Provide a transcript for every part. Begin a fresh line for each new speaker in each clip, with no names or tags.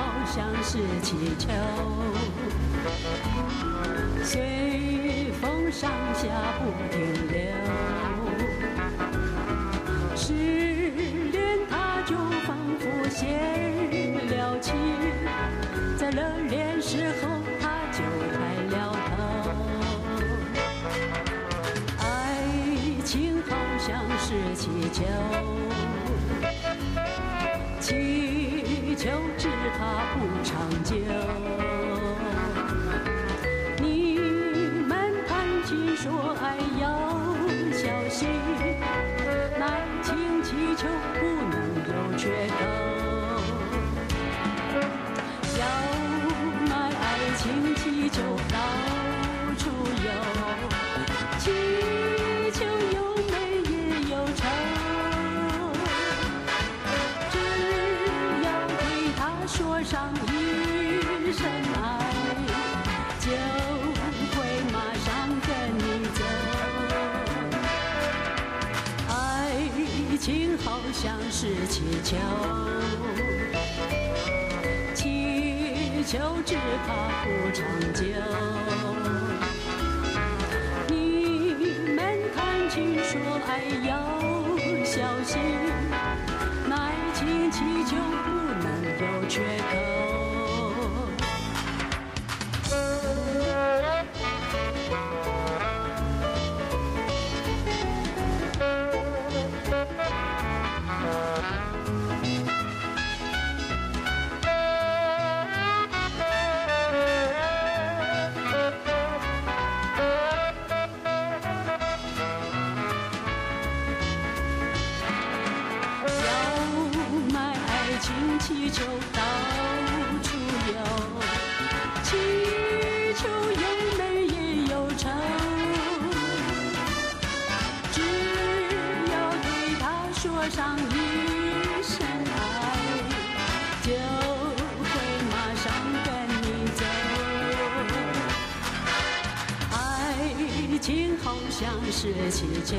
好像是气球，随风上下不停留。失恋它就仿佛泄了气，在热恋时候它就开了头。爱情好像是气球。情气球到处游，气球有美也有丑。只要对他说上一声爱，就会马上跟你走。爱情好像是气球，气球只怕不长久。你们谈情说爱要小心，爱情祈求不能有缺口。气球到处游，气球有美也有丑，只要对他说上一声爱，就会马上跟你走。爱情好像是气球。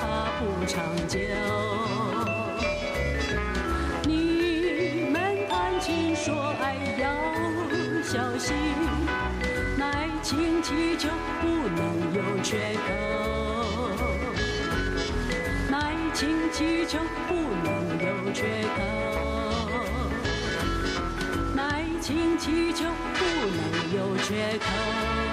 怕不长久。你们谈情说爱要小心，爱情气球不能有缺口。爱情气球不能有缺口。爱情气球不能有缺口。